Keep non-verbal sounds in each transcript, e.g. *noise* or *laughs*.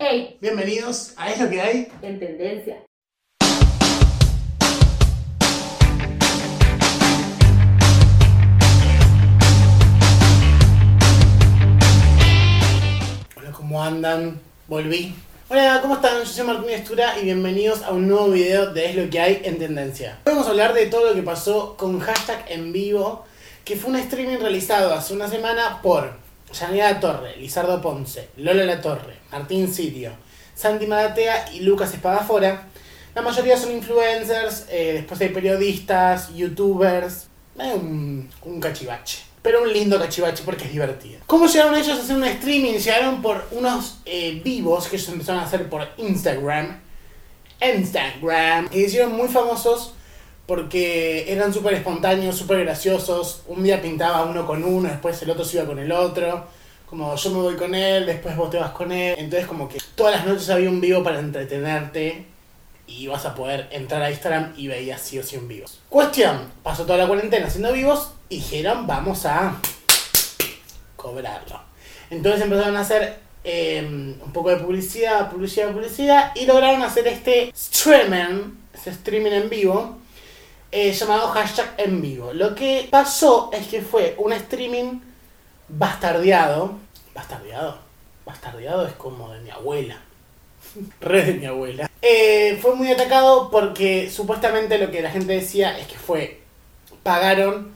Ey, Bienvenidos a Es lo que hay. en tendencia. Hola, ¿cómo andan? Volví. Hola, ¿cómo están? Yo soy Martín Estura y bienvenidos a un nuevo video de Es lo que hay en tendencia. Hoy vamos a hablar de todo lo que pasó con hashtag en vivo, que fue un streaming realizado hace una semana por Yanira Torre, Lizardo Ponce, Lola La Torre, Martín Sirio, Santi Maratea y Lucas Espadafora. La mayoría son influencers, eh, después hay periodistas, youtubers, un, un cachivache. Pero un lindo cachivache porque es divertido. ¿Cómo llegaron ellos a hacer un streaming? Llegaron por unos eh, vivos que ellos empezaron a hacer por Instagram. Instagram. Que hicieron muy famosos porque eran súper espontáneos, súper graciosos. Un día pintaba uno con uno, después el otro se iba con el otro. Como yo me voy con él, después vos te vas con él. Entonces como que todas las noches había un vivo para entretenerte y vas a poder entrar a Instagram y veías sí o sí un vivo. Cuestión, pasó toda la cuarentena haciendo vivos y dijeron vamos a cobrarlo. Entonces empezaron a hacer eh, un poco de publicidad, publicidad, publicidad y lograron hacer este streaming, este streaming en vivo eh, llamado hashtag en vivo. Lo que pasó es que fue un streaming bastardeado. Bastardeado. Bastardeado es como de mi abuela. *laughs* Re de mi abuela. Eh, fue muy atacado porque supuestamente lo que la gente decía es que fue. Pagaron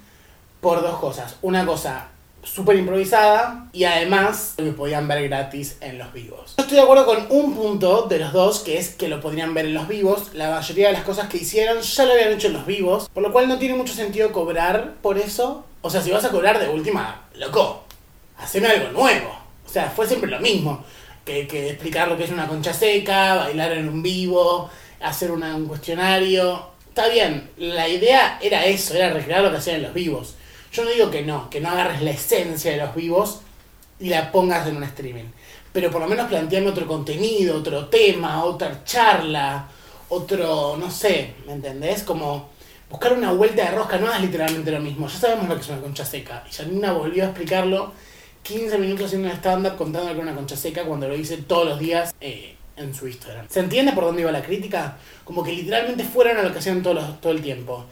por dos cosas. Una cosa súper improvisada y además que podían ver gratis en los vivos. Yo estoy de acuerdo con un punto de los dos, que es que lo podrían ver en los vivos. La mayoría de las cosas que hicieron ya lo habían hecho en los vivos, por lo cual no tiene mucho sentido cobrar por eso. O sea, si vas a cobrar de última, loco, haceme algo nuevo. O sea, fue siempre lo mismo. Que, que explicar lo que es una concha seca, bailar en un vivo, hacer una- un cuestionario. Está bien, la idea era eso, era recrear lo que hacían en los vivos. Yo no digo que no, que no agarres la esencia de los vivos y la pongas en un streaming. Pero por lo menos planteame otro contenido, otro tema, otra charla, otro, no sé, ¿me entendés? Como buscar una vuelta de rosca, no hagas literalmente lo mismo. Ya sabemos lo que es una concha seca. Y Janina volvió a explicarlo 15 minutos haciendo un stand-up contando que era una concha seca cuando lo hice todos los días eh, en su Instagram. ¿Se entiende por dónde iba la crítica? Como que literalmente fueron a lo que hacían todos los- todo el tiempo.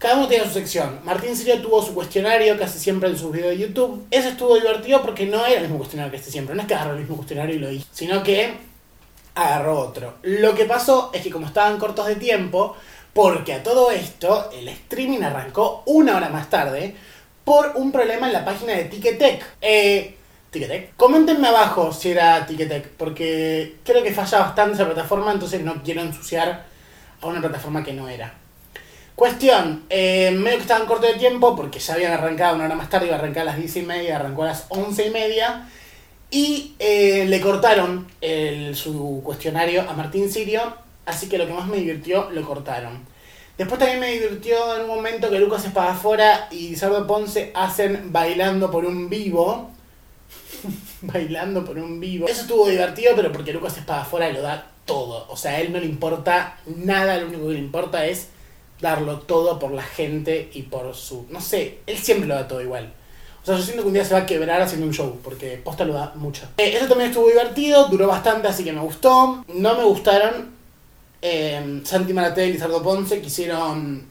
Cada uno tenía su sección. Martín Sirio tuvo su cuestionario casi siempre en sus videos de YouTube. Ese estuvo divertido porque no era el mismo cuestionario que este siempre. No es que agarró el mismo cuestionario y lo hizo, sino que agarró otro. Lo que pasó es que como estaban cortos de tiempo, porque a todo esto el streaming arrancó una hora más tarde por un problema en la página de Ticketek. Eh, Ticketek. Coméntenme abajo si era Ticketek, porque creo que falla bastante esa plataforma, entonces no quiero ensuciar a una plataforma que no era. Cuestión, eh, medio que estaban cortos de tiempo porque ya habían arrancado una hora más tarde, iba a arrancar a las 10 y media, arrancó a las 11 y media. Y eh, le cortaron su cuestionario a Martín Sirio, así que lo que más me divirtió lo cortaron. Después también me divirtió en un momento que Lucas Espadafora y Sardo Ponce hacen bailando por un vivo. *laughs* bailando por un vivo. Eso estuvo divertido, pero porque Lucas Espadafora lo da todo. O sea, a él no le importa nada, lo único que le importa es darlo todo por la gente y por su... No sé, él siempre lo da todo igual. O sea, yo siento que un día se va a quebrar haciendo un show, porque posta lo da mucho. Eh, eso también estuvo divertido, duró bastante, así que me gustó. No me gustaron eh, Santi Maratea y Lizardo Ponce, que hicieron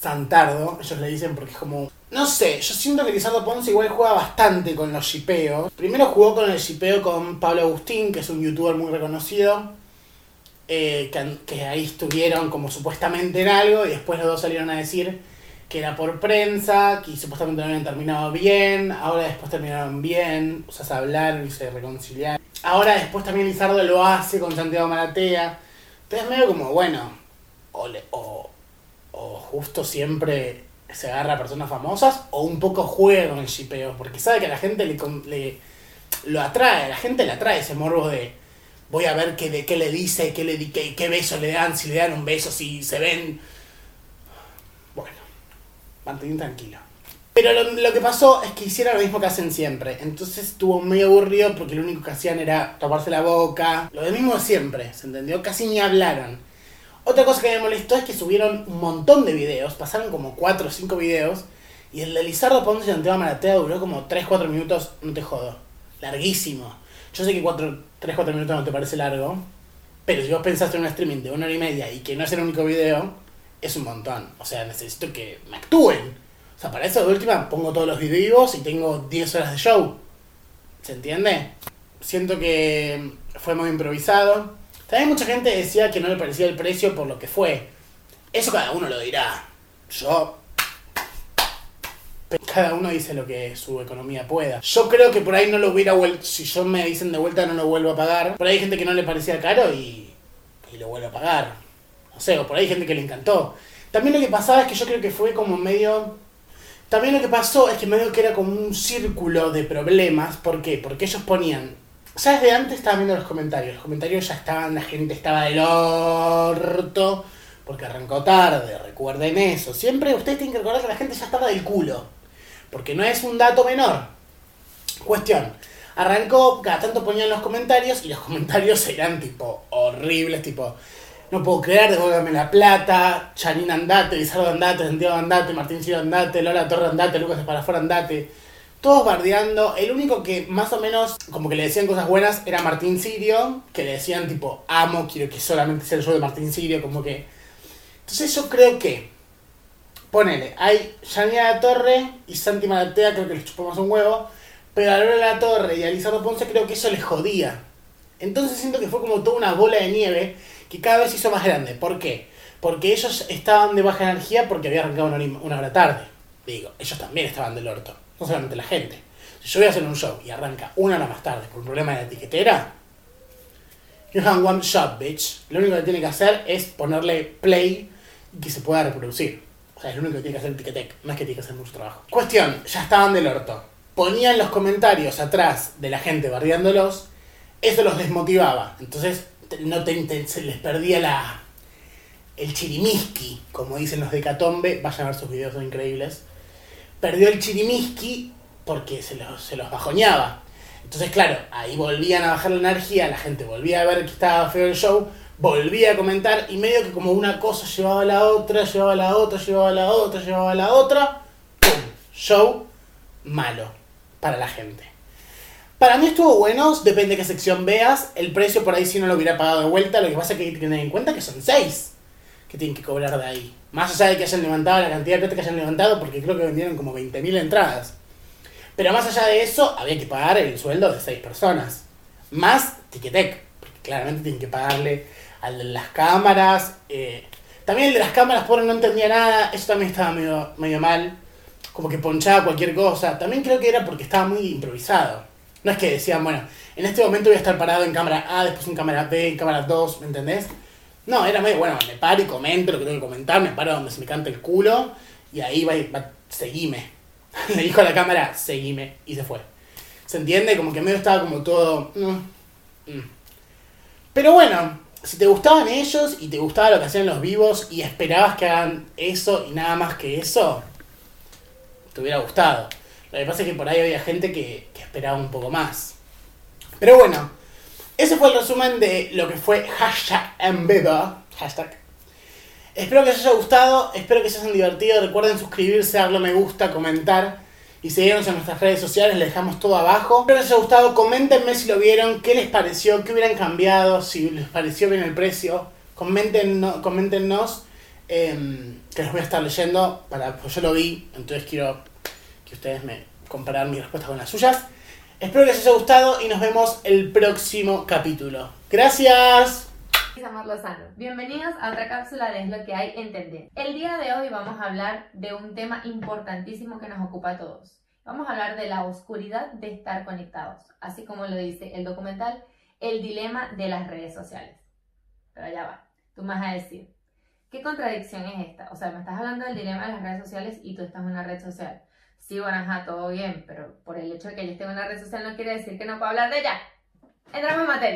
Santardo, ellos le dicen porque es como... No sé, yo siento que Lizardo Ponce igual juega bastante con los shipeos. Primero jugó con el shipeo con Pablo Agustín, que es un youtuber muy reconocido. Eh, que, ahí estuvieron como supuestamente en algo y después los dos salieron a decir que era por prensa, que supuestamente no habían terminado bien, ahora después terminaron bien, o sea, se hablaron y se reconciliaron. Ahora después también Lizardo lo hace con Santiago Maratea. Entonces medio como, bueno, o, le- o, justo siempre se agarra a personas famosas, o un poco juega con el shipeo, porque sabe que a la gente le, le lo atrae, a la gente le atrae ese morbo de voy a ver qué, de qué le dice, qué, le, qué, qué beso le dan, si le dan un beso, si se ven. Bueno, mantén tranquilo. Pero lo, lo que pasó es que hicieron lo mismo que hacen siempre. Entonces estuvo medio aburrido porque lo único que hacían era taparse la boca. Lo mismo de siempre, ¿se entendió? Casi ni hablaron. Otra cosa que me molestó es que subieron un montón de videos. Pasaron como 4 o 5 videos. Y el de Lizardo Ponce y Santiago Maratea duró como 3-4 minutos, no te jodo. Larguísimo. Yo sé que 3-4 minutos no te parece largo, pero si vos pensaste en un streaming de una hora y media y que no es el único video, es un montón. O sea, necesito que me actúen. O sea, para eso de última pongo todos los videos y tengo 10 horas de show. ¿Se entiende? Siento que fue muy improvisado. También mucha gente decía que no le parecía el precio por lo que fue. Eso cada uno lo dirá. Yo cada uno dice lo que su economía pueda. Yo creo que por ahí no lo hubiera vuelto. Si yo me dicen de vuelta, no lo vuelvo a pagar. Por ahí hay gente que no le parecía caro y, y lo vuelve a pagar. No sé, o por ahí hay gente que le encantó. También lo que pasaba es que yo creo que fue como medio. También lo que pasó es que medio que era como un círculo de problemas. ¿Por qué? Porque ellos ponían. Ya desde antes estaba viendo los comentarios. Los comentarios ya estaban, la gente estaba del orto. Porque arrancó tarde, recuerden eso. Siempre ustedes tienen que recordar que la gente ya estaba del culo porque no es un dato menor. Cuestión, arrancó, cada tanto ponían los comentarios y los *laughs* comentarios eran tipo horribles, tipo, no puedo creer, devuélveme la plata, Janine andate, Lizardo andate, Santiago andate, Martín Ciro andate, Lola Torre andate, Lucas Esparafora andate. Todos bardeando. El único que más o menos como que le decían cosas buenas era Martín Sirio, que le decían tipo, amo, quiero que solamente sea el show de Martín Sirio, como que... Entonces yo creo que ponele, hay Yanina La Torre y Santi Maratea, creo que les chupamos un huevo, pero a Lola La Torre y a Lizardo Ponce creo que eso les jodía. Entonces siento que fue como toda una bola de nieve que cada vez se hizo más grande. ¿Por qué? Porque ellos estaban de baja energía porque había arrancado una, hora tarde. Digo, ellos también estaban del orto, no solamente la gente. Si yo voy a hacer un show y arranca una hora más tarde por un problema de la etiquetera, you have one shot, bitch. Lo único que tiene que hacer es ponerle play y que se pueda reproducir. O sea, es lo único que tiene que hacer el Ticketek, no es que tiene que hacer mucho trabajo. Cuestión, ya estaban del orto. Ponían los comentarios atrás de la gente barriándolos, eso los desmotivaba. Entonces, no te, se les perdía la el chirimiski, como dicen los de Catombe, vayan a ver sus videos, son increíbles. Perdió el chirimiski porque se los, se los bajoñaba. Entonces, claro, ahí volvían a bajar la energía, la gente volvía a ver que estaba feo el show, volvía a comentar y medio que como una cosa llevaba a la otra, llevaba a la otra, llevaba a la otra, llevaba a la otra, ¡pum! Show malo para la gente. Para mí estuvo bueno, depende de qué sección veas, el precio por ahí si no lo hubiera pagado de vuelta, lo que pasa es que hay que tener en cuenta que son seis que tienen que cobrar de ahí. Más allá de que hayan levantado la cantidad de plata que hayan levantado, porque creo que vendieron como 20.000 entradas. Pero más allá de eso, había que pagar el sueldo de seis personas. Más Ticketek, porque claramente tienen que pagarle al de las cámaras. Eh, también el de las cámaras, por no entendía nada, eso también estaba medio, medio mal. Como que ponchaba cualquier cosa. También creo que era porque estaba muy improvisado. No es que decían, bueno, en este momento voy a estar parado en cámara A, después en cámara B, en cámara 2, ¿me entendés? No, era medio, bueno, me paro y comento lo que tengo que comentar, me paro donde se me cante el culo y ahí va, va seguime. *laughs* Le dijo a la cámara, seguime, y se fue. ¿Se entiende? Como que medio estaba como todo... Mm, mm. Pero bueno, si te gustaban ellos y te gustaba lo que hacían los vivos y esperabas que hagan eso y nada más que eso, te hubiera gustado. Lo que pasa es que por ahí había gente que, esperaba un poco más. Pero bueno, ese fue el resumen de lo que fue hashtag vivo. Hashtag. Espero que les haya gustado, espero que se hayan divertido. Recuerden suscribirse, darle me gusta, comentar y seguirnos en nuestras redes sociales, les dejamos todo abajo. Espero les haya gustado, coméntenme si lo vieron, qué les pareció, qué hubieran cambiado, si les pareció bien el precio. Coméntenos, em, que les voy a estar leyendo, para, pues yo lo vi, entonces quiero que ustedes me comparen mi respuesta con las suyas. Espero que les haya gustado y nos vemos el próximo capítulo. Gracias. Amor Lozano. Bienvenidos a otra cápsula de Es lo que hay entender. El día de hoy vamos a hablar de un tema importantísimo que nos ocupa a todos. Vamos a hablar de la oscuridad de estar conectados, así como lo dice el documental El dilema de las redes sociales. Pero ya va, tú me vas a decir, ¿qué contradicción es esta? O sea, me estás hablando del dilema de las redes sociales y tú estás en una red social. Sí, bueno, ajá, todo bien, pero por el hecho de que yo esté en una red social no quiere decir que no puedo hablar de ella. Entramos en materia.